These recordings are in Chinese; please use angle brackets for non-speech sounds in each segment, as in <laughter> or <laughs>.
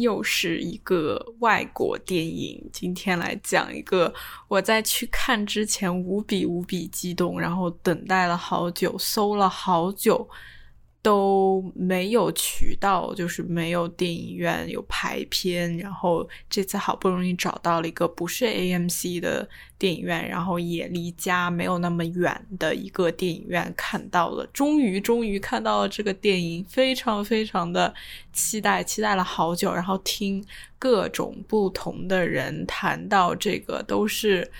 又是一个外国电影。今天来讲一个我在去看之前无比无比激动，然后等待了好久，搜了好久。都没有渠道，就是没有电影院有排片。然后这次好不容易找到了一个不是 AMC 的电影院，然后也离家没有那么远的一个电影院看到了。终于，终于看到了这个电影，非常非常的期待，期待了好久。然后听各种不同的人谈到这个，都是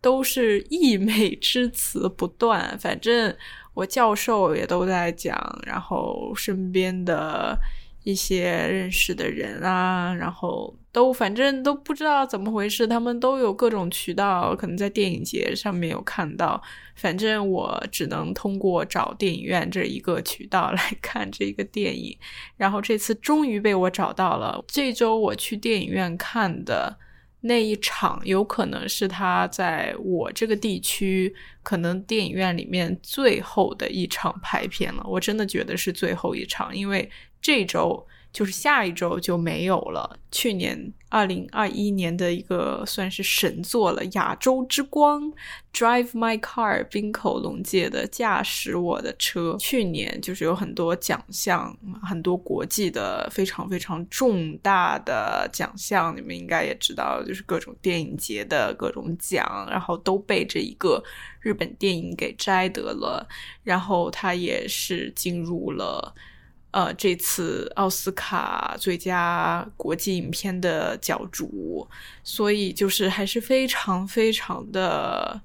都是溢美之词不断。反正。我教授也都在讲，然后身边的一些认识的人啊，然后都反正都不知道怎么回事，他们都有各种渠道，可能在电影节上面有看到。反正我只能通过找电影院这一个渠道来看这个电影。然后这次终于被我找到了，这周我去电影院看的。那一场有可能是他在我这个地区可能电影院里面最后的一场拍片了，我真的觉得是最后一场，因为这周。就是下一周就没有了。去年二零二一年的一个算是神作了，《亚洲之光》（Drive My Car），冰口龙介的《驾驶我的车》。去年就是有很多奖项，很多国际的非常非常重大的奖项，你们应该也知道，就是各种电影节的各种奖，然后都被这一个日本电影给摘得了。然后他也是进入了。呃，这次奥斯卡最佳国际影片的角逐，所以就是还是非常非常的，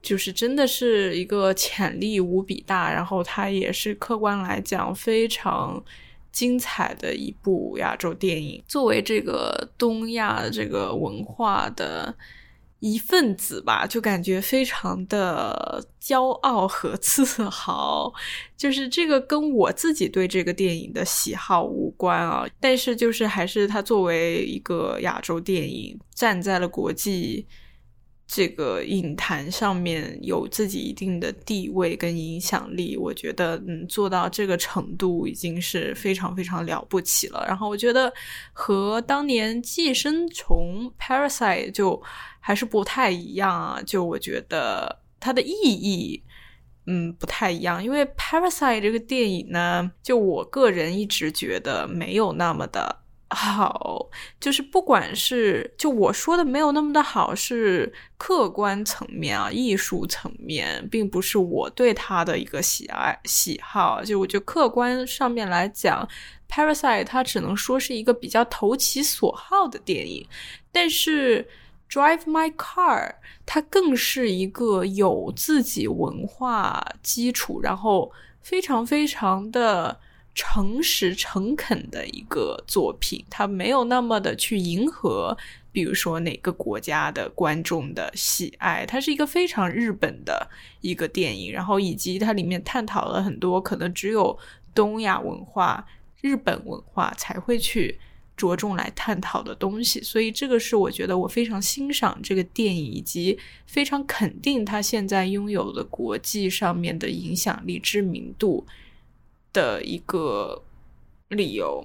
就是真的是一个潜力无比大，然后它也是客观来讲非常精彩的一部亚洲电影。作为这个东亚这个文化的。一份子吧，就感觉非常的骄傲和自豪。就是这个跟我自己对这个电影的喜好无关啊，但是就是还是它作为一个亚洲电影，站在了国际。这个影坛上面有自己一定的地位跟影响力，我觉得嗯做到这个程度已经是非常非常了不起了。然后我觉得和当年《寄生虫》（Parasite） 就还是不太一样啊，就我觉得它的意义嗯不太一样，因为《Parasite》这个电影呢，就我个人一直觉得没有那么的。好，就是不管是就我说的没有那么的好，是客观层面啊，艺术层面，并不是我对他的一个喜爱喜好。就我觉得客观上面来讲，《Parasite》它只能说是一个比较投其所好的电影，但是《Drive My Car》它更是一个有自己文化基础，然后非常非常的。诚实诚恳的一个作品，它没有那么的去迎合，比如说哪个国家的观众的喜爱，它是一个非常日本的一个电影，然后以及它里面探讨了很多可能只有东亚文化、日本文化才会去着重来探讨的东西，所以这个是我觉得我非常欣赏这个电影，以及非常肯定它现在拥有的国际上面的影响力、知名度。的一个理由。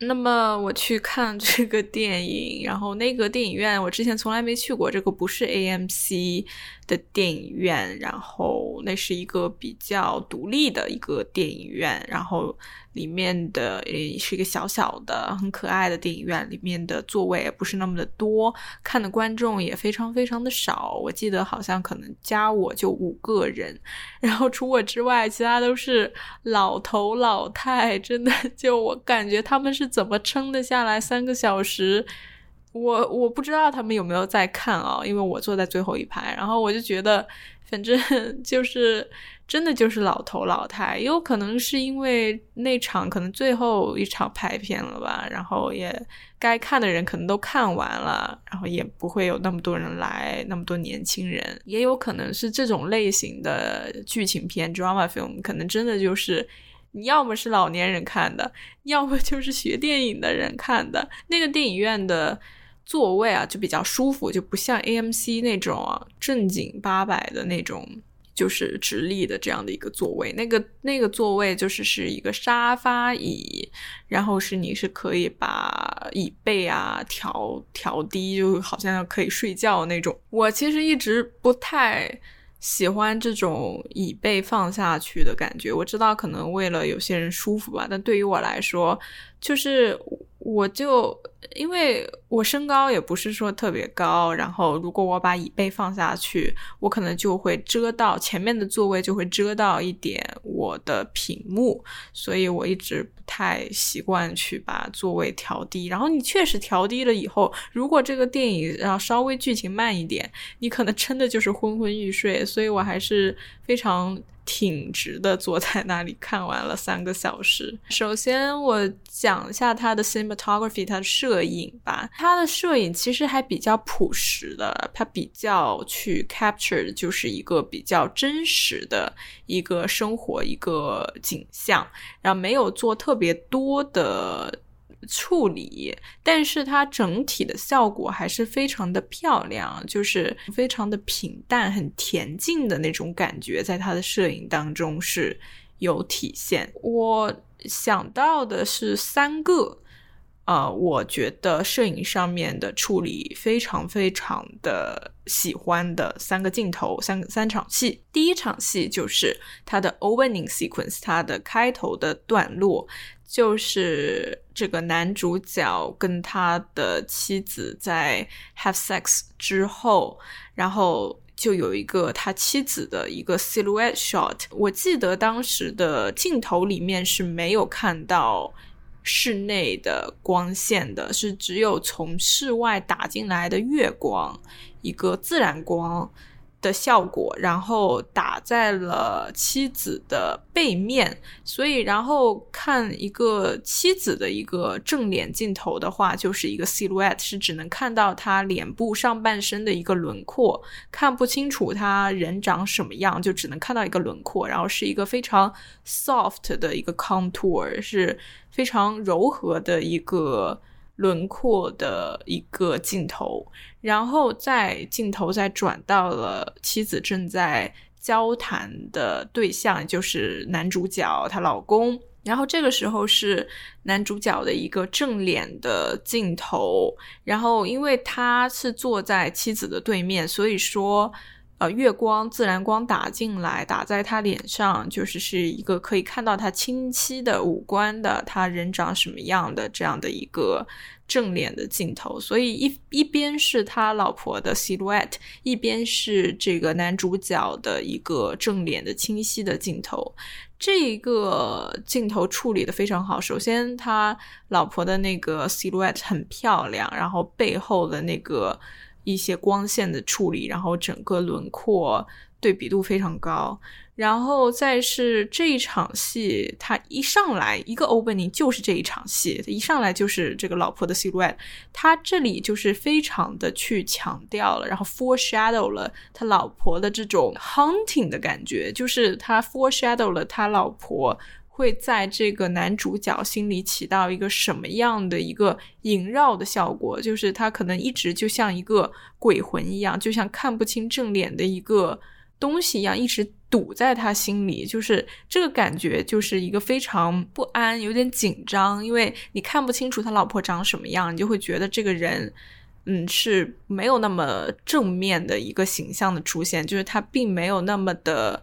那么我去看这个电影，然后那个电影院我之前从来没去过，这个不是 AMC 的电影院，然后那是一个比较独立的一个电影院，然后。里面的是一个小小的、很可爱的电影院，里面的座位也不是那么的多，看的观众也非常非常的少。我记得好像可能加我就五个人，<laughs> 然后除我之外，其他都是老头老太，真的就我感觉他们是怎么撑得下来三个小时。我我不知道他们有没有在看啊，因为我坐在最后一排，然后我就觉得，反正 <laughs> 就是真的就是老头老太，也有可能是因为那场可能最后一场拍片了吧，然后也该看的人可能都看完了，然后也不会有那么多人来，那么多年轻人，也有可能是这种类型的剧情片 drama film，可能真的就是你要么是老年人看的，要么就是学电影的人看的，那个电影院的。座位啊，就比较舒服，就不像 AMC 那种啊正经八百的那种就是直立的这样的一个座位，那个那个座位就是是一个沙发椅，然后是你是可以把椅背啊调调低，就好像可以睡觉那种。我其实一直不太喜欢这种椅背放下去的感觉，我知道可能为了有些人舒服吧，但对于我来说，就是我就。因为我身高也不是说特别高，然后如果我把椅背放下去，我可能就会遮到前面的座位，就会遮到一点我的屏幕，所以我一直不太习惯去把座位调低。然后你确实调低了以后，如果这个电影要稍微剧情慢一点，你可能真的就是昏昏欲睡。所以我还是非常。挺直的坐在那里看完了三个小时。首先，我讲一下他的 cinematography，他的摄影吧。他的摄影其实还比较朴实的，他比较去 capture 就是一个比较真实的一个生活一个景象，然后没有做特别多的。处理，但是它整体的效果还是非常的漂亮，就是非常的平淡、很恬静的那种感觉，在他的摄影当中是有体现。我想到的是三个，呃，我觉得摄影上面的处理非常非常的喜欢的三个镜头，三三场戏。第一场戏就是它的 opening sequence，它的开头的段落。就是这个男主角跟他的妻子在 have sex 之后，然后就有一个他妻子的一个 silhouette shot。我记得当时的镜头里面是没有看到室内的光线的，是只有从室外打进来的月光，一个自然光。的效果，然后打在了妻子的背面，所以然后看一个妻子的一个正脸镜头的话，就是一个 silhouette，是只能看到他脸部上半身的一个轮廓，看不清楚他人长什么样，就只能看到一个轮廓，然后是一个非常 soft 的一个 contour，是非常柔和的一个。轮廓的一个镜头，然后在镜头再转到了妻子正在交谈的对象，就是男主角她老公。然后这个时候是男主角的一个正脸的镜头，然后因为他是坐在妻子的对面，所以说。月光、自然光打进来，打在他脸上，就是是一个可以看到他清晰的五官的，他人长什么样的这样的一个正脸的镜头。所以一一边是他老婆的 silhouette，一边是这个男主角的一个正脸的清晰的镜头。这个镜头处理的非常好。首先，他老婆的那个 silhouette 很漂亮，然后背后的那个。一些光线的处理，然后整个轮廓对比度非常高，然后再是这一场戏，它一上来一个 opening 就是这一场戏，一上来就是这个老婆的 silhouette，他这里就是非常的去强调了，然后 foreshadow 了他老婆的这种 hunting 的感觉，就是他 foreshadow 了他老婆。会在这个男主角心里起到一个什么样的一个萦绕的效果？就是他可能一直就像一个鬼魂一样，就像看不清正脸的一个东西一样，一直堵在他心里。就是这个感觉，就是一个非常不安、有点紧张，因为你看不清楚他老婆长什么样，你就会觉得这个人，嗯，是没有那么正面的一个形象的出现，就是他并没有那么的。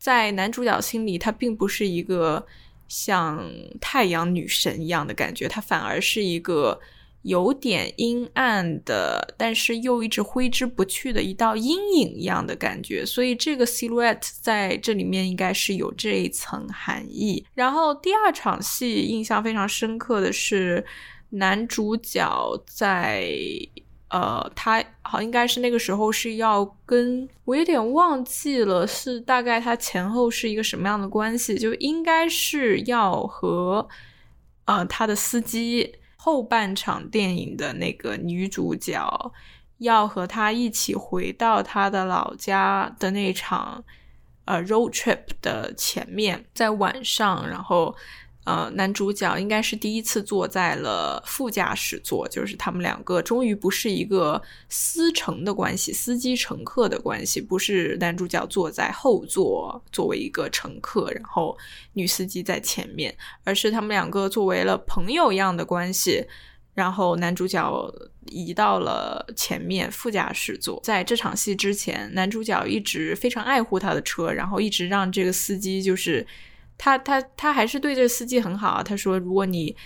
在男主角心里，她并不是一个像太阳女神一样的感觉，她反而是一个有点阴暗的，但是又一直挥之不去的一道阴影一样的感觉。所以这个 silhouette 在这里面应该是有这一层含义。然后第二场戏印象非常深刻的是男主角在。呃，他好应该是那个时候是要跟我有点忘记了，是大概他前后是一个什么样的关系，就应该是要和呃他的司机后半场电影的那个女主角要和他一起回到他的老家的那场呃 road trip 的前面，在晚上，然后。呃，男主角应该是第一次坐在了副驾驶座，就是他们两个终于不是一个司乘的关系，司机乘客的关系，不是男主角坐在后座作为一个乘客，然后女司机在前面，而是他们两个作为了朋友一样的关系，然后男主角移到了前面副驾驶座。在这场戏之前，男主角一直非常爱护他的车，然后一直让这个司机就是。他他他还是对这司机很好啊。他说：“如果你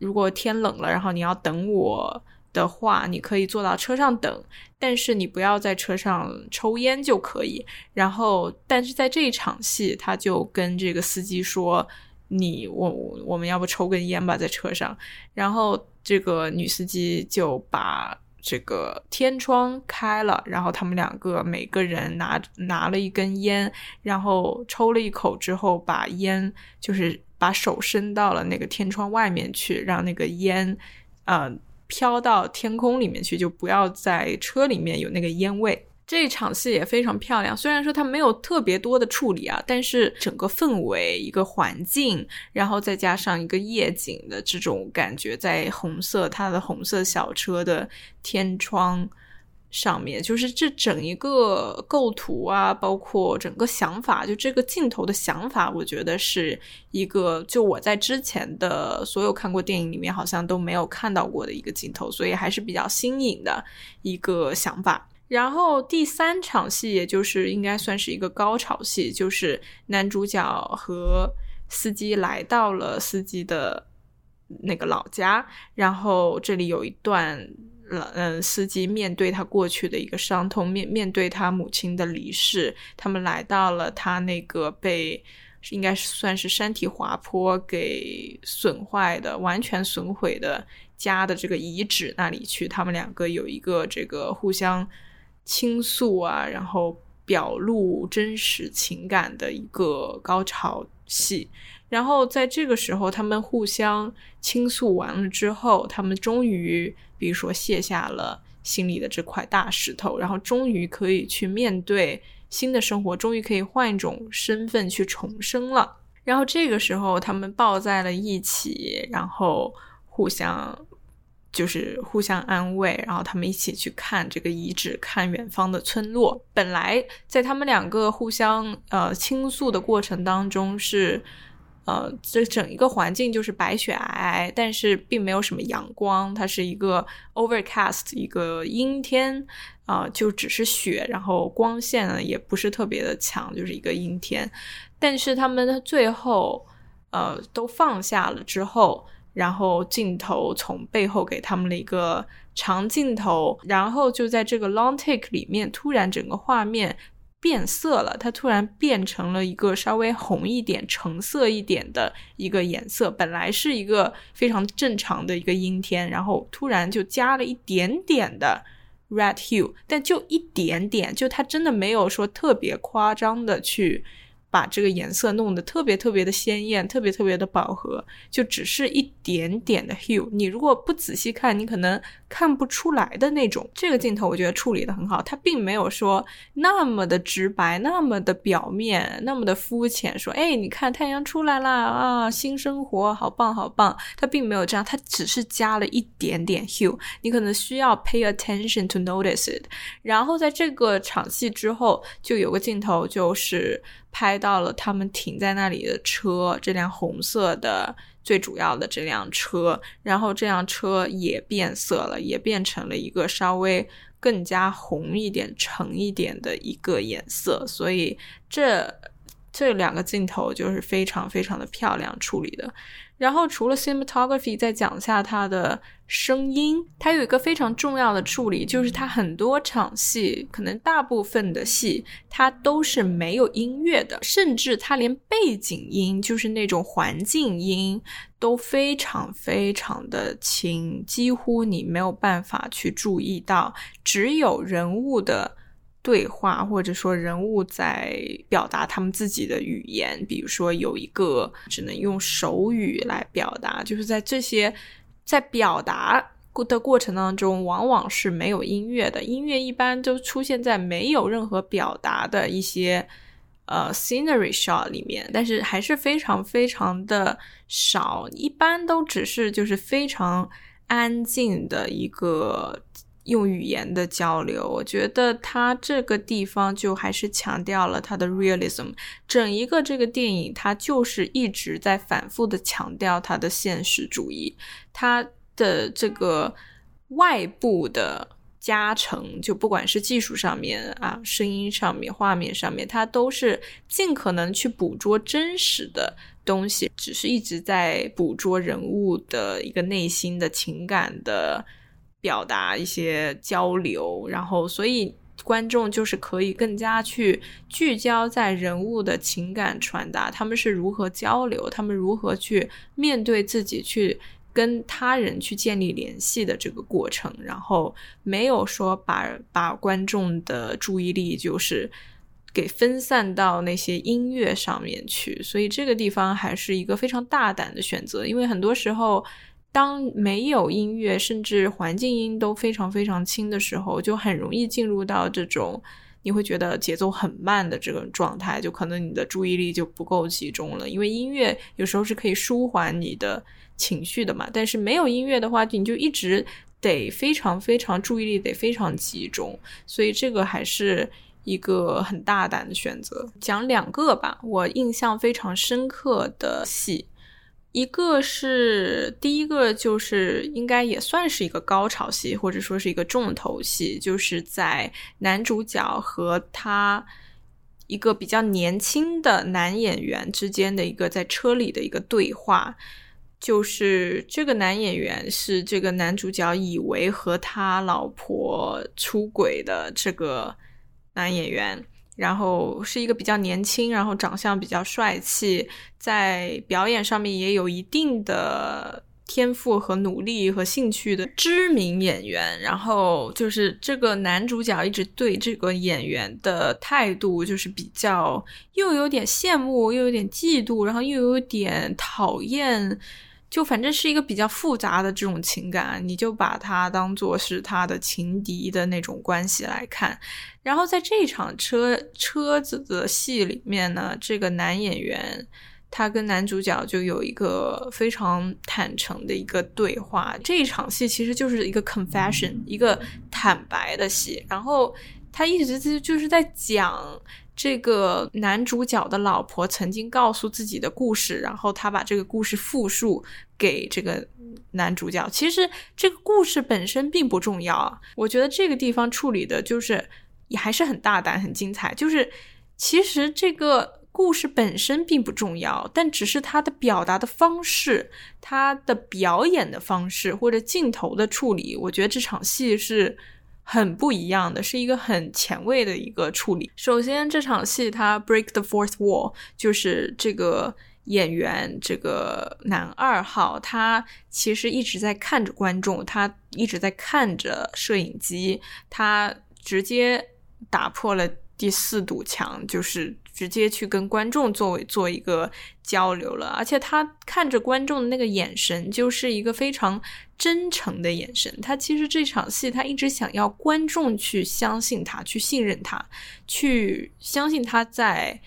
如果天冷了，然后你要等我的话，你可以坐到车上等，但是你不要在车上抽烟就可以。然后，但是在这一场戏，他就跟这个司机说：‘你我我们要不抽根烟吧，在车上。’然后这个女司机就把。”这个天窗开了，然后他们两个每个人拿拿了一根烟，然后抽了一口之后，把烟就是把手伸到了那个天窗外面去，让那个烟呃飘到天空里面去，就不要在车里面有那个烟味。这场戏也非常漂亮，虽然说它没有特别多的处理啊，但是整个氛围、一个环境，然后再加上一个夜景的这种感觉，在红色它的红色小车的天窗上面，就是这整一个构图啊，包括整个想法，就这个镜头的想法，我觉得是一个就我在之前的所有看过电影里面好像都没有看到过的一个镜头，所以还是比较新颖的一个想法。然后第三场戏，也就是应该算是一个高潮戏，就是男主角和司机来到了司机的那个老家，然后这里有一段，嗯，司机面对他过去的一个伤痛，面面对他母亲的离世，他们来到了他那个被应该是算是山体滑坡给损坏的、完全损毁的家的这个遗址那里去，他们两个有一个这个互相。倾诉啊，然后表露真实情感的一个高潮戏。然后在这个时候，他们互相倾诉完了之后，他们终于，比如说卸下了心里的这块大石头，然后终于可以去面对新的生活，终于可以换一种身份去重生了。然后这个时候，他们抱在了一起，然后互相。就是互相安慰，然后他们一起去看这个遗址，看远方的村落。本来在他们两个互相呃倾诉的过程当中，是呃这整一个环境就是白雪皑皑，但是并没有什么阳光，它是一个 overcast 一个阴天啊，就只是雪，然后光线呢也不是特别的强，就是一个阴天。但是他们最后呃都放下了之后。然后镜头从背后给他们了一个长镜头，然后就在这个 long take 里面，突然整个画面变色了，它突然变成了一个稍微红一点、橙色一点的一个颜色。本来是一个非常正常的一个阴天，然后突然就加了一点点的 red hue，但就一点点，就它真的没有说特别夸张的去。把这个颜色弄得特别特别的鲜艳，特别特别的饱和，就只是一点点的 hue。你如果不仔细看，你可能看不出来的那种。这个镜头我觉得处理的很好，它并没有说那么的直白，那么的表面，那么的肤浅。说，哎，你看太阳出来了啊，新生活，好棒好棒。它并没有这样，它只是加了一点点 hue。你可能需要 pay attention to notice it。然后在这个场戏之后，就有个镜头就是。拍到了他们停在那里的车，这辆红色的最主要的这辆车，然后这辆车也变色了，也变成了一个稍微更加红一点、橙一点的一个颜色，所以这这两个镜头就是非常非常的漂亮处理的。然后除了 cinematography，再讲一下它的声音。它有一个非常重要的处理，就是它很多场戏，可能大部分的戏，它都是没有音乐的，甚至它连背景音，就是那种环境音，都非常非常的轻，几乎你没有办法去注意到，只有人物的。对话，或者说人物在表达他们自己的语言，比如说有一个只能用手语来表达，就是在这些在表达的过程当中，往往是没有音乐的。音乐一般都出现在没有任何表达的一些。呃 scenery shot 里面，但是还是非常非常的少，一般都只是就是非常安静的一个。用语言的交流，我觉得他这个地方就还是强调了他的 realism。整一个这个电影，它就是一直在反复的强调它的现实主义，它的这个外部的加成，就不管是技术上面啊、声音上面、画面上面，它都是尽可能去捕捉真实的东西，只是一直在捕捉人物的一个内心的情感的。表达一些交流，然后所以观众就是可以更加去聚焦在人物的情感传达，他们是如何交流，他们如何去面对自己，去跟他人去建立联系的这个过程，然后没有说把把观众的注意力就是给分散到那些音乐上面去，所以这个地方还是一个非常大胆的选择，因为很多时候。当没有音乐，甚至环境音都非常非常轻的时候，就很容易进入到这种你会觉得节奏很慢的这种状态，就可能你的注意力就不够集中了。因为音乐有时候是可以舒缓你的情绪的嘛，但是没有音乐的话，你就一直得非常非常注意力得非常集中，所以这个还是一个很大胆的选择。讲两个吧，我印象非常深刻的戏。一个是第一个，就是应该也算是一个高潮戏，或者说是一个重头戏，就是在男主角和他一个比较年轻的男演员之间的一个在车里的一个对话。就是这个男演员是这个男主角以为和他老婆出轨的这个男演员。然后是一个比较年轻，然后长相比较帅气，在表演上面也有一定的天赋和努力和兴趣的知名演员。然后就是这个男主角一直对这个演员的态度就是比较，又有点羡慕，又有点嫉妒，然后又有点讨厌。就反正是一个比较复杂的这种情感，你就把它当做是他的情敌的那种关系来看。然后在这场车车子的戏里面呢，这个男演员他跟男主角就有一个非常坦诚的一个对话。这一场戏其实就是一个 confession，一个坦白的戏。然后他一直就是在讲。这个男主角的老婆曾经告诉自己的故事，然后他把这个故事复述给这个男主角。其实这个故事本身并不重要，我觉得这个地方处理的就是也还是很大胆、很精彩。就是其实这个故事本身并不重要，但只是他的表达的方式、他的表演的方式或者镜头的处理，我觉得这场戏是。很不一样的，是一个很前卫的一个处理。首先，这场戏它 break the fourth wall，就是这个演员这个男二号，他其实一直在看着观众，他一直在看着摄影机，他直接打破了第四堵墙，就是。直接去跟观众作为做一个交流了，而且他看着观众的那个眼神，就是一个非常真诚的眼神。他其实这场戏，他一直想要观众去相信他，去信任他，去相信他在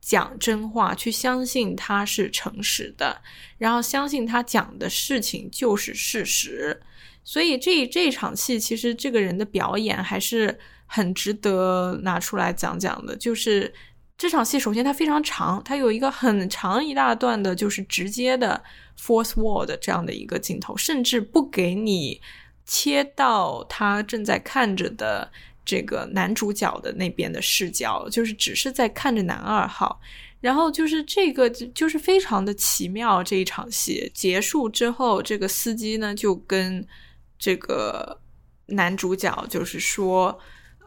讲真话，去相信他是诚实的，然后相信他讲的事情就是事实。所以这这场戏，其实这个人的表演还是很值得拿出来讲讲的，就是。这场戏首先它非常长，它有一个很长一大段的，就是直接的 fourth wall 的这样的一个镜头，甚至不给你切到他正在看着的这个男主角的那边的视角，就是只是在看着男二号。然后就是这个就是非常的奇妙。这一场戏结束之后，这个司机呢就跟这个男主角就是说，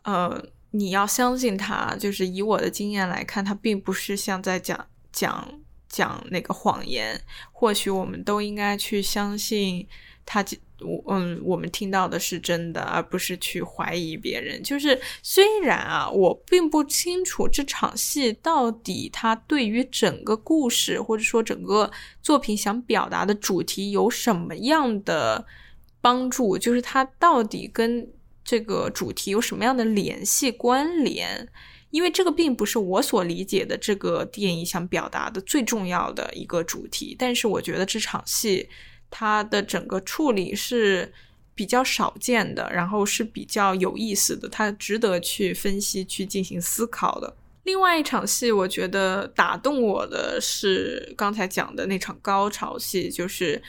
呃。你要相信他，就是以我的经验来看，他并不是像在讲讲讲那个谎言。或许我们都应该去相信他，我嗯，我们听到的是真的，而不是去怀疑别人。就是虽然啊，我并不清楚这场戏到底他对于整个故事或者说整个作品想表达的主题有什么样的帮助，就是他到底跟。这个主题有什么样的联系关联？因为这个并不是我所理解的这个电影想表达的最重要的一个主题。但是我觉得这场戏它的整个处理是比较少见的，然后是比较有意思的，它值得去分析、去进行思考的。另外一场戏，我觉得打动我的是刚才讲的那场高潮戏，就是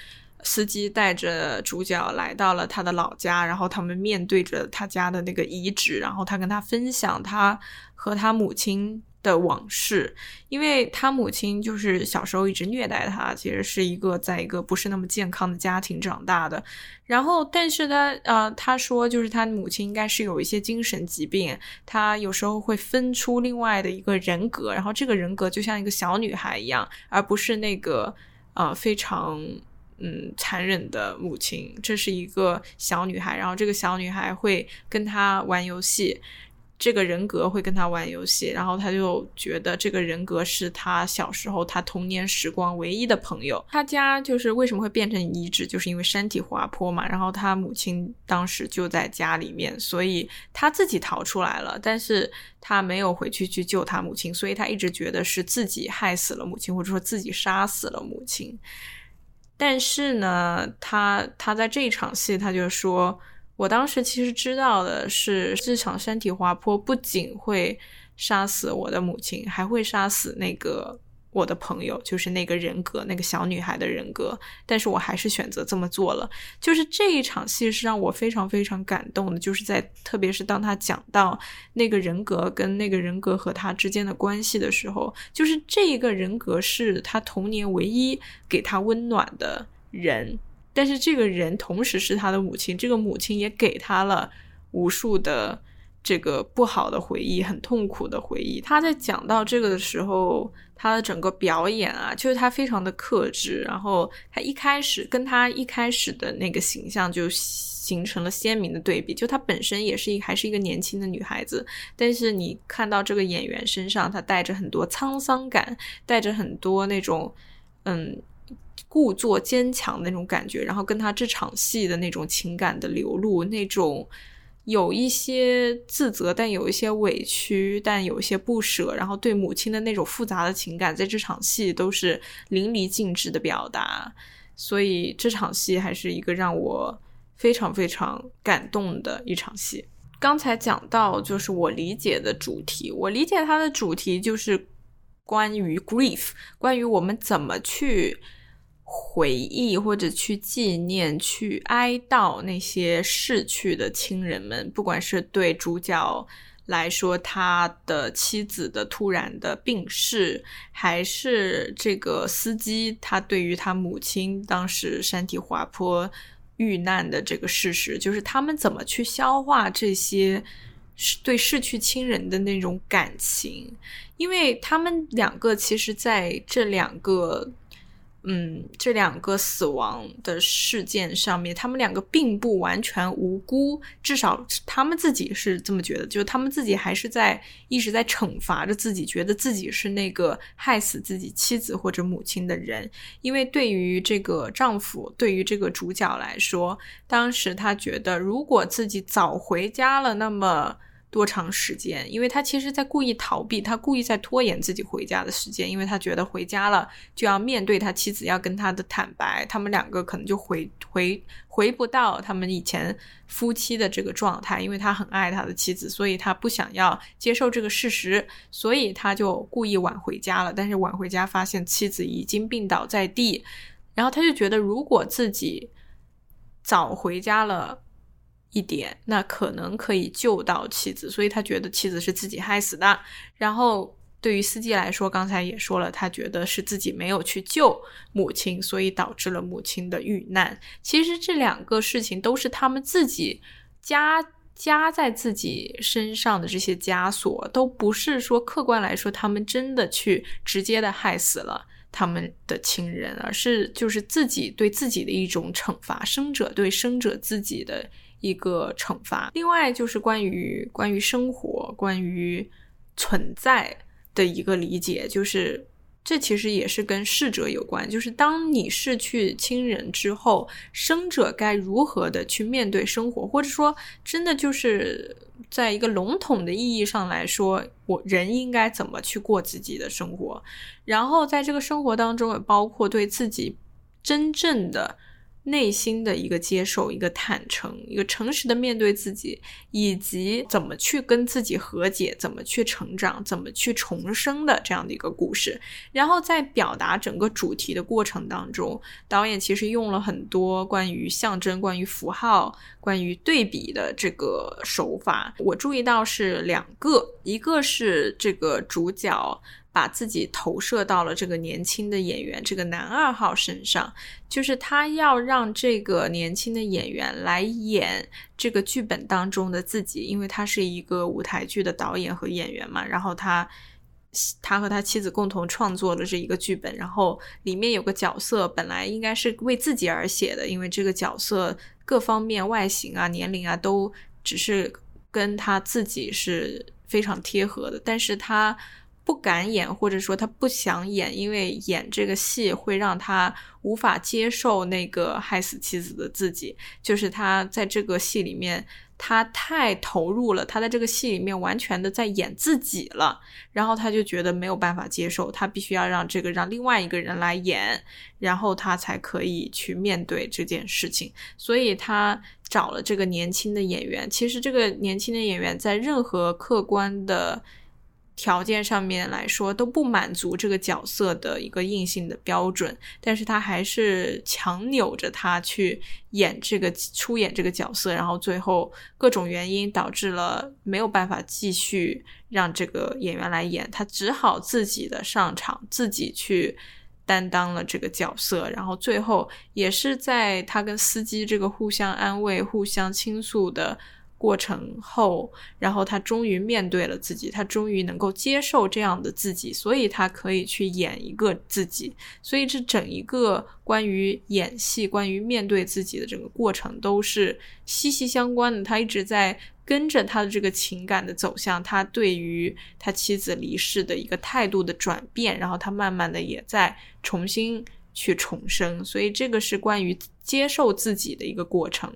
司机带着主角来到了他的老家，然后他们面对着他家的那个遗址，然后他跟他分享他和他母亲。的往事，因为他母亲就是小时候一直虐待他，其实是一个在一个不是那么健康的家庭长大的。然后，但是他呃，他说就是他母亲应该是有一些精神疾病，他有时候会分出另外的一个人格，然后这个人格就像一个小女孩一样，而不是那个呃非常嗯残忍的母亲。这是一个小女孩，然后这个小女孩会跟她玩游戏。这个人格会跟她玩游戏，然后她就觉得这个人格是她小时候她童年时光唯一的朋友。她家就是为什么会变成遗址，就是因为山体滑坡嘛。然后她母亲当时就在家里面，所以她自己逃出来了，但是他没有回去去救他母亲，所以他一直觉得是自己害死了母亲，或者说自己杀死了母亲。但是呢，他他在这一场戏，他就说。我当时其实知道的是，这场山体滑坡不仅会杀死我的母亲，还会杀死那个我的朋友，就是那个人格，那个小女孩的人格。但是我还是选择这么做了。就是这一场戏是让我非常非常感动的，就是在特别是当他讲到那个人格跟那个人格和他之间的关系的时候，就是这一个人格是他童年唯一给他温暖的人。但是这个人同时是他的母亲，这个母亲也给他了无数的这个不好的回忆，很痛苦的回忆。他在讲到这个的时候，他的整个表演啊，就是他非常的克制，然后他一开始跟他一开始的那个形象就形成了鲜明的对比。就他本身也是一还是一个年轻的女孩子，但是你看到这个演员身上，他带着很多沧桑感，带着很多那种嗯。故作坚强的那种感觉，然后跟他这场戏的那种情感的流露，那种有一些自责，但有一些委屈，但有一些不舍，然后对母亲的那种复杂的情感，在这场戏都是淋漓尽致的表达。所以这场戏还是一个让我非常非常感动的一场戏。刚才讲到就是我理解的主题，我理解它的主题就是关于 grief，关于我们怎么去。回忆或者去纪念、去哀悼那些逝去的亲人们，不管是对主角来说他的妻子的突然的病逝，还是这个司机他对于他母亲当时山体滑坡遇难的这个事实，就是他们怎么去消化这些对逝去亲人的那种感情，因为他们两个其实在这两个。嗯，这两个死亡的事件上面，他们两个并不完全无辜，至少他们自己是这么觉得，就他们自己还是在一直在惩罚着自己，觉得自己是那个害死自己妻子或者母亲的人。因为对于这个丈夫，对于这个主角来说，当时他觉得，如果自己早回家了，那么。多长时间？因为他其实在故意逃避，他故意在拖延自己回家的时间，因为他觉得回家了就要面对他妻子，要跟他的坦白，他们两个可能就回回回不到他们以前夫妻的这个状态，因为他很爱他的妻子，所以他不想要接受这个事实，所以他就故意晚回家了。但是晚回家发现妻子已经病倒在地，然后他就觉得如果自己早回家了。一点，那可能可以救到妻子，所以他觉得妻子是自己害死的。然后对于司机来说，刚才也说了，他觉得是自己没有去救母亲，所以导致了母亲的遇难。其实这两个事情都是他们自己加加在自己身上的这些枷锁，都不是说客观来说他们真的去直接的害死了他们的亲人，而是就是自己对自己的一种惩罚，生者对生者自己的。一个惩罚，另外就是关于关于生活、关于存在的一个理解，就是这其实也是跟逝者有关，就是当你逝去亲人之后，生者该如何的去面对生活，或者说，真的就是在一个笼统的意义上来说，我人应该怎么去过自己的生活，然后在这个生活当中，也包括对自己真正的。内心的一个接受，一个坦诚，一个诚实的面对自己，以及怎么去跟自己和解，怎么去成长，怎么去重生的这样的一个故事。然后在表达整个主题的过程当中，导演其实用了很多关于象征、关于符号、关于对比的这个手法。我注意到是两个，一个是这个主角。把自己投射到了这个年轻的演员，这个男二号身上，就是他要让这个年轻的演员来演这个剧本当中的自己，因为他是一个舞台剧的导演和演员嘛。然后他，他和他妻子共同创作了这一个剧本，然后里面有个角色本来应该是为自己而写的，因为这个角色各方面外形啊、年龄啊都只是跟他自己是非常贴合的，但是他。不敢演，或者说他不想演，因为演这个戏会让他无法接受那个害死妻子的自己。就是他在这个戏里面，他太投入了，他在这个戏里面完全的在演自己了，然后他就觉得没有办法接受，他必须要让这个让另外一个人来演，然后他才可以去面对这件事情。所以他找了这个年轻的演员。其实这个年轻的演员在任何客观的。条件上面来说都不满足这个角色的一个硬性的标准，但是他还是强扭着他去演这个出演这个角色，然后最后各种原因导致了没有办法继续让这个演员来演，他只好自己的上场，自己去担当了这个角色，然后最后也是在他跟司机这个互相安慰、互相倾诉的。过程后，然后他终于面对了自己，他终于能够接受这样的自己，所以他可以去演一个自己。所以这整一个关于演戏、关于面对自己的整个过程都是息息相关的。他一直在跟着他的这个情感的走向，他对于他妻子离世的一个态度的转变，然后他慢慢的也在重新去重生。所以这个是关于接受自己的一个过程。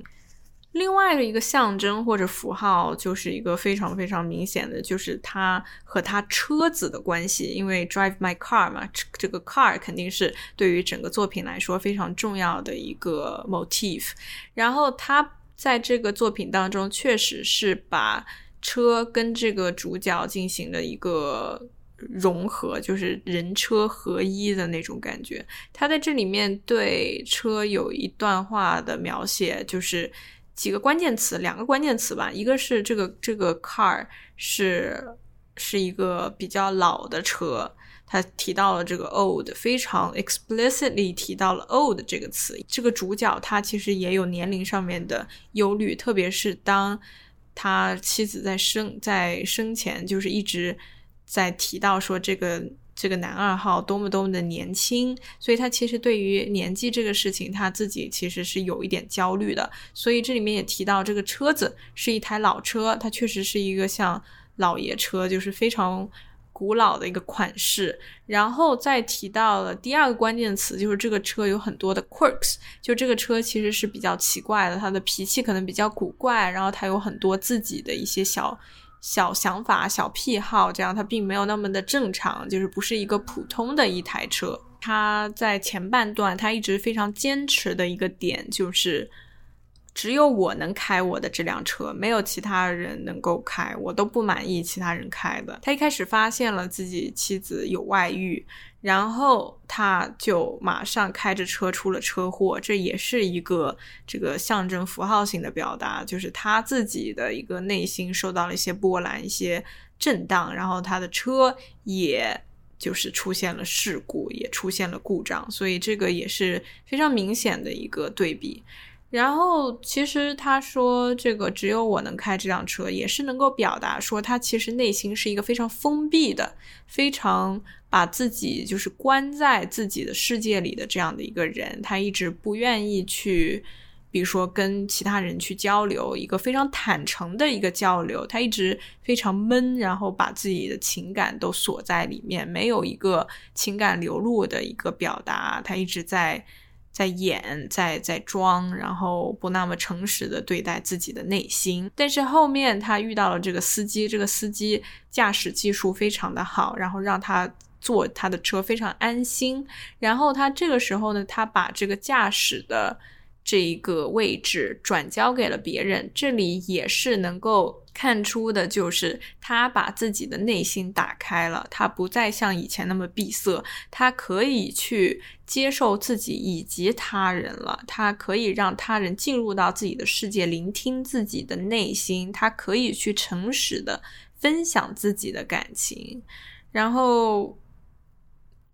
另外的一个象征或者符号，就是一个非常非常明显的，就是他和他车子的关系。因为 Drive My Car 嘛，这个 car 肯定是对于整个作品来说非常重要的一个 motif。然后他在这个作品当中，确实是把车跟这个主角进行了一个融合，就是人车合一的那种感觉。他在这里面对车有一段话的描写，就是。几个关键词，两个关键词吧。一个是这个这个 car 是是一个比较老的车，他提到了这个 old，非常 explicitly 提到了 old 这个词。这个主角他其实也有年龄上面的忧虑，特别是当他妻子在生在生前就是一直在提到说这个。这个男二号多么多么的年轻，所以他其实对于年纪这个事情，他自己其实是有一点焦虑的。所以这里面也提到，这个车子是一台老车，它确实是一个像老爷车，就是非常古老的一个款式。然后再提到了第二个关键词，就是这个车有很多的 quirks，就这个车其实是比较奇怪的，它的脾气可能比较古怪，然后它有很多自己的一些小。小想法、小癖好，这样它并没有那么的正常，就是不是一个普通的一台车。他在前半段，他一直非常坚持的一个点就是。只有我能开我的这辆车，没有其他人能够开，我都不满意其他人开的。他一开始发现了自己妻子有外遇，然后他就马上开着车出了车祸，这也是一个这个象征符号性的表达，就是他自己的一个内心受到了一些波澜、一些震荡，然后他的车也就是出现了事故，也出现了故障，所以这个也是非常明显的一个对比。然后，其实他说这个只有我能开这辆车，也是能够表达说他其实内心是一个非常封闭的、非常把自己就是关在自己的世界里的这样的一个人。他一直不愿意去比如说跟其他人去交流，一个非常坦诚的一个交流。他一直非常闷，然后把自己的情感都锁在里面，没有一个情感流露的一个表达。他一直在在演，在在装，然后不那么诚实的对待自己的内心。但是后面他遇到了这个司机，这个司机驾驶技术非常的好，然后让他。坐他的车非常安心，然后他这个时候呢，他把这个驾驶的这一个位置转交给了别人。这里也是能够看出的，就是他把自己的内心打开了，他不再像以前那么闭塞，他可以去接受自己以及他人了，他可以让他人进入到自己的世界，聆听自己的内心，他可以去诚实的分享自己的感情，然后。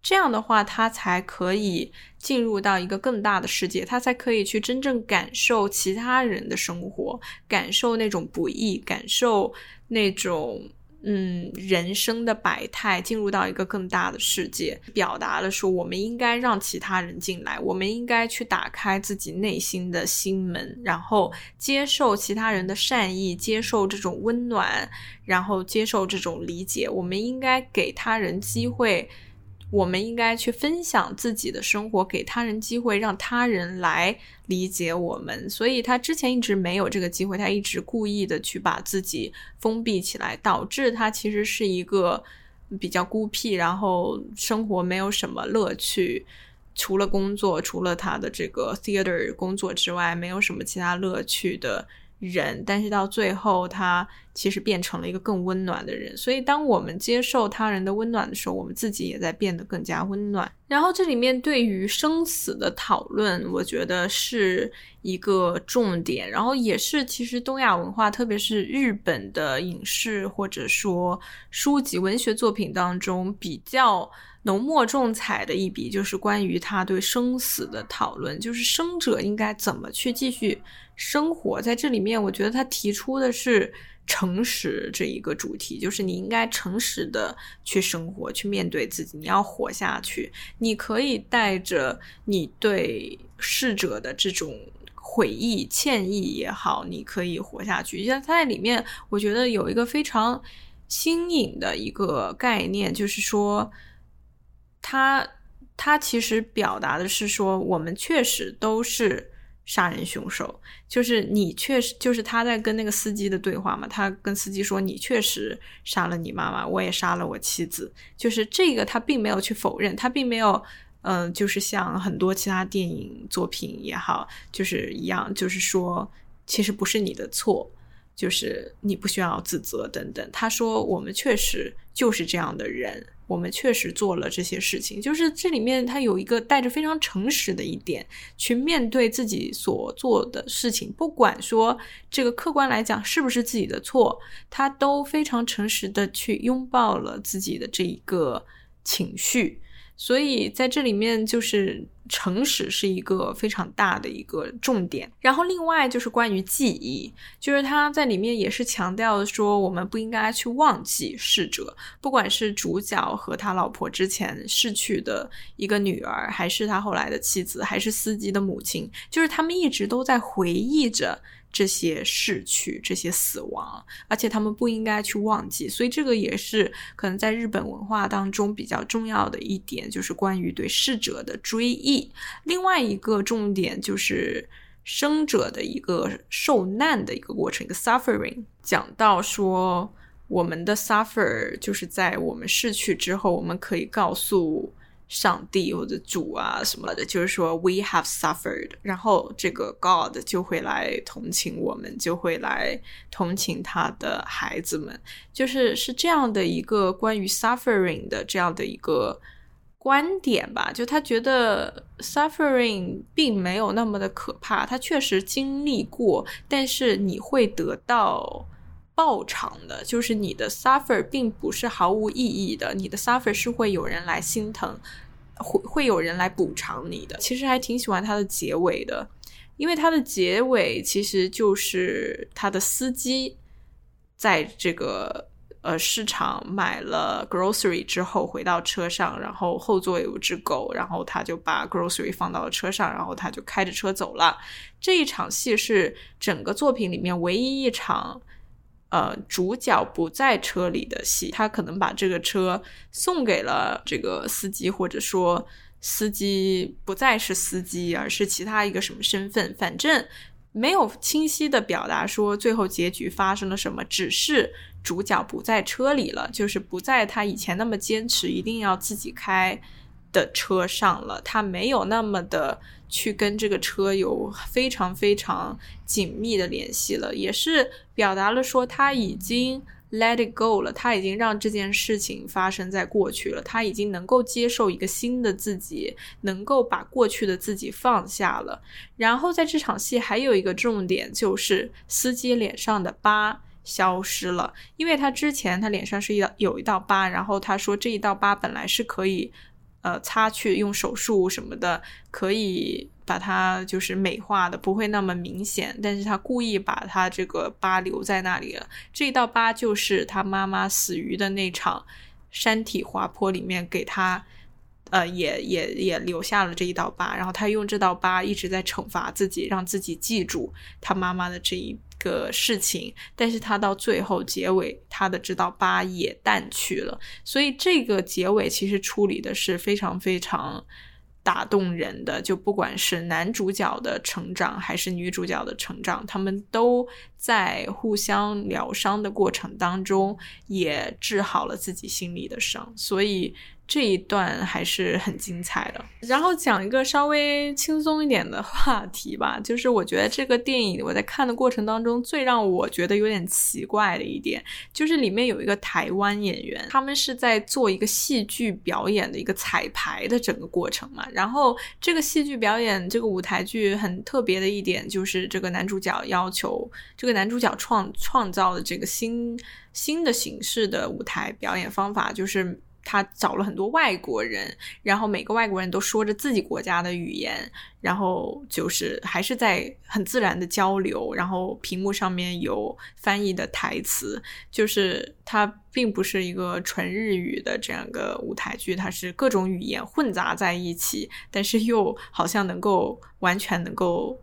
这样的话，他才可以进入到一个更大的世界，他才可以去真正感受其他人的生活，感受那种不易，感受那种嗯人生的百态，进入到一个更大的世界。表达了说，我们应该让其他人进来，我们应该去打开自己内心的心门，然后接受其他人的善意，接受这种温暖，然后接受这种理解。我们应该给他人机会。我们应该去分享自己的生活，给他人机会，让他人来理解我们。所以他之前一直没有这个机会，他一直故意的去把自己封闭起来，导致他其实是一个比较孤僻，然后生活没有什么乐趣，除了工作，除了他的这个 theater 工作之外，没有什么其他乐趣的。人，但是到最后，他其实变成了一个更温暖的人。所以，当我们接受他人的温暖的时候，我们自己也在变得更加温暖。然后，这里面对于生死的讨论，我觉得是一个重点。然后，也是其实东亚文化，特别是日本的影视或者说书籍、文学作品当中比较。浓墨重彩的一笔，就是关于他对生死的讨论，就是生者应该怎么去继续生活。在这里面，我觉得他提出的是诚实这一个主题，就是你应该诚实的去生活，去面对自己，你要活下去。你可以带着你对逝者的这种悔意、歉意也好，你可以活下去。像他在里面，我觉得有一个非常新颖的一个概念，就是说。他他其实表达的是说，我们确实都是杀人凶手，就是你确实就是他在跟那个司机的对话嘛，他跟司机说你确实杀了你妈妈，我也杀了我妻子，就是这个他并没有去否认，他并没有嗯，就是像很多其他电影作品也好，就是一样，就是说其实不是你的错。就是你不需要自责等等。他说：“我们确实就是这样的人，我们确实做了这些事情。就是这里面他有一个带着非常诚实的一点，去面对自己所做的事情，不管说这个客观来讲是不是自己的错，他都非常诚实的去拥抱了自己的这一个情绪。”所以在这里面，就是诚实是一个非常大的一个重点。然后另外就是关于记忆，就是他在里面也是强调说，我们不应该去忘记逝者，不管是主角和他老婆之前逝去的一个女儿，还是他后来的妻子，还是司机的母亲，就是他们一直都在回忆着。这些逝去，这些死亡，而且他们不应该去忘记，所以这个也是可能在日本文化当中比较重要的一点，就是关于对逝者的追忆。另外一个重点就是生者的一个受难的一个过程，一个 suffering，讲到说我们的 suffer 就是在我们逝去之后，我们可以告诉。上帝或者主啊什么的，就是说 we have suffered，然后这个 God 就会来同情我们，就会来同情他的孩子们，就是是这样的一个关于 suffering 的这样的一个观点吧。就他觉得 suffering 并没有那么的可怕，他确实经历过，但是你会得到。报偿的，就是你的 suffer 并不是毫无意义的，你的 suffer 是会有人来心疼，会会有人来补偿你的。其实还挺喜欢它的结尾的，因为它的结尾其实就是他的司机在这个呃市场买了 grocery 之后回到车上，然后后座有只狗，然后他就把 grocery 放到了车上，然后他就开着车走了。这一场戏是整个作品里面唯一一场。呃，主角不在车里的戏，他可能把这个车送给了这个司机，或者说司机不再是司机，而是其他一个什么身份，反正没有清晰的表达说最后结局发生了什么，只是主角不在车里了，就是不在他以前那么坚持一定要自己开的车上了，他没有那么的。去跟这个车有非常非常紧密的联系了，也是表达了说他已经 let it go 了，他已经让这件事情发生在过去了，他已经能够接受一个新的自己，能够把过去的自己放下了。然后在这场戏还有一个重点就是司机脸上的疤消失了，因为他之前他脸上是一道有一道疤，然后他说这一道疤本来是可以。呃，擦去用手术什么的，可以把它就是美化的，不会那么明显。但是他故意把他这个疤留在那里了。这一道疤就是他妈妈死于的那场山体滑坡里面给他，呃，也也也留下了这一道疤。然后他用这道疤一直在惩罚自己，让自己记住他妈妈的这一。个事情，但是他到最后结尾，他的这道疤也淡去了，所以这个结尾其实处理的是非常非常打动人的。就不管是男主角的成长，还是女主角的成长，他们都在互相疗伤的过程当中，也治好了自己心里的伤，所以。这一段还是很精彩的。然后讲一个稍微轻松一点的话题吧，就是我觉得这个电影我在看的过程当中，最让我觉得有点奇怪的一点，就是里面有一个台湾演员，他们是在做一个戏剧表演的一个彩排的整个过程嘛。然后这个戏剧表演，这个舞台剧很特别的一点，就是这个男主角要求这个男主角创创造的这个新新的形式的舞台表演方法，就是。他找了很多外国人，然后每个外国人都说着自己国家的语言，然后就是还是在很自然的交流，然后屏幕上面有翻译的台词，就是它并不是一个纯日语的这样个舞台剧，它是各种语言混杂在一起，但是又好像能够完全能够。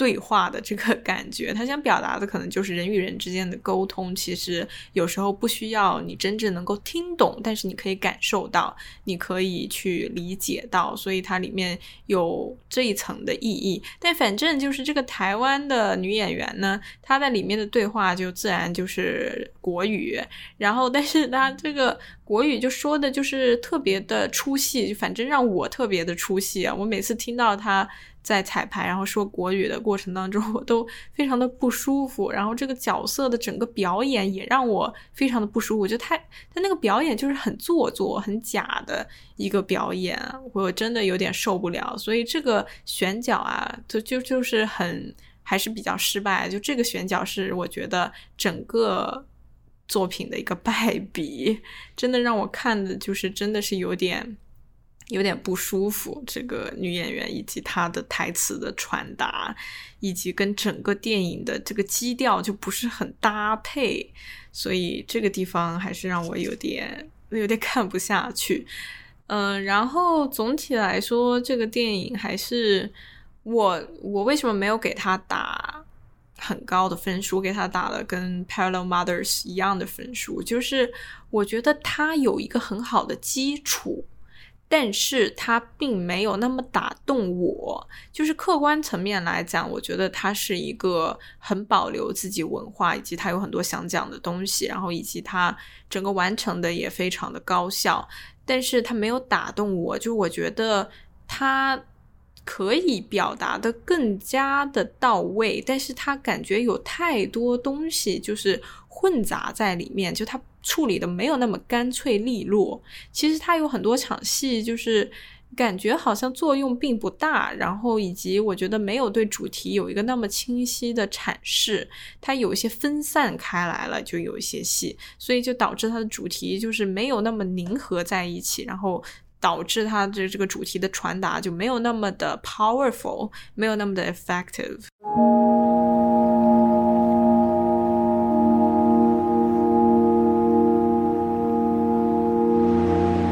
对话的这个感觉，他想表达的可能就是人与人之间的沟通。其实有时候不需要你真正能够听懂，但是你可以感受到，你可以去理解到，所以它里面有这一层的意义。但反正就是这个台湾的女演员呢，她在里面的对话就自然就是国语，然后但是她这个国语就说的就是特别的出戏，反正让我特别的出戏啊！我每次听到他。在彩排，然后说国语的过程当中，<laughs> 我都非常的不舒服。然后这个角色的整个表演也让我非常的不舒服，就他他那个表演就是很做作、很假的一个表演，我真的有点受不了。所以这个选角啊，就就就是很还是比较失败。就这个选角是我觉得整个作品的一个败笔，真的让我看的就是真的是有点。有点不舒服，这个女演员以及她的台词的传达，以及跟整个电影的这个基调就不是很搭配，所以这个地方还是让我有点 <laughs> 有点看不下去。嗯，然后总体来说，这个电影还是我我为什么没有给他打很高的分数？给他打了跟《Parallel Mothers》一样的分数，就是我觉得他有一个很好的基础。但是他并没有那么打动我，就是客观层面来讲，我觉得他是一个很保留自己文化，以及他有很多想讲的东西，然后以及他整个完成的也非常的高效。但是他没有打动我，就我觉得他可以表达的更加的到位，但是他感觉有太多东西就是混杂在里面，就他。处理的没有那么干脆利落，其实他有很多场戏，就是感觉好像作用并不大，然后以及我觉得没有对主题有一个那么清晰的阐释，它有一些分散开来了，就有一些戏，所以就导致它的主题就是没有那么凝合在一起，然后导致他的这个主题的传达就没有那么的 powerful，没有那么的 effective。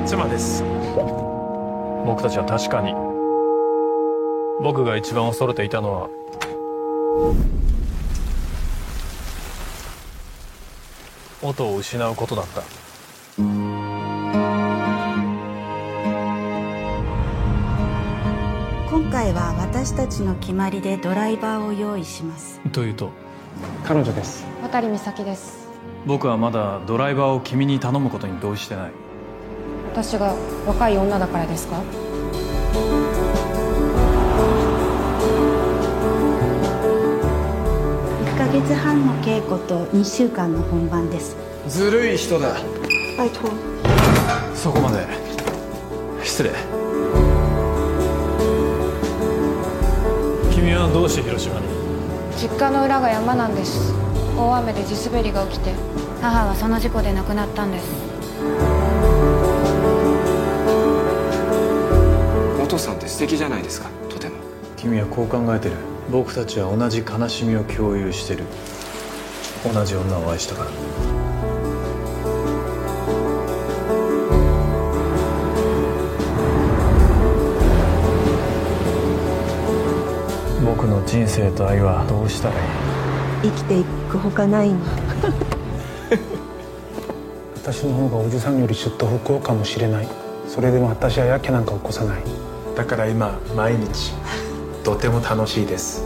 すみません。僕たちは確かに僕が一番恐れていたのは音を失うことだった。回は私たちの決まりでドライバーを用意します。というと？彼女です。渡美咲です。僕はまだドライバーを君に頼むことに同意してない。私が若い女だからですか？1ヶ月半の稽古と2週間の本番です。ずるい人だ。拜托そこまで。失礼はどうして広島に？実家の裏が山なんです。大雨で地滑りが起きて母はその事故で亡くなったんです。お父さんって素敵じゃないですかとても。君はこう考えてる。僕たちは同じ悲しみを共有してる。同じ女を愛したから僕の人生と愛はどうしたらいい生きていくほかないの。<laughs> 私の方がおじさんよりずっと不幸かもしれない。それでも私はやけなんか起こさない。だから今毎日とても楽しいです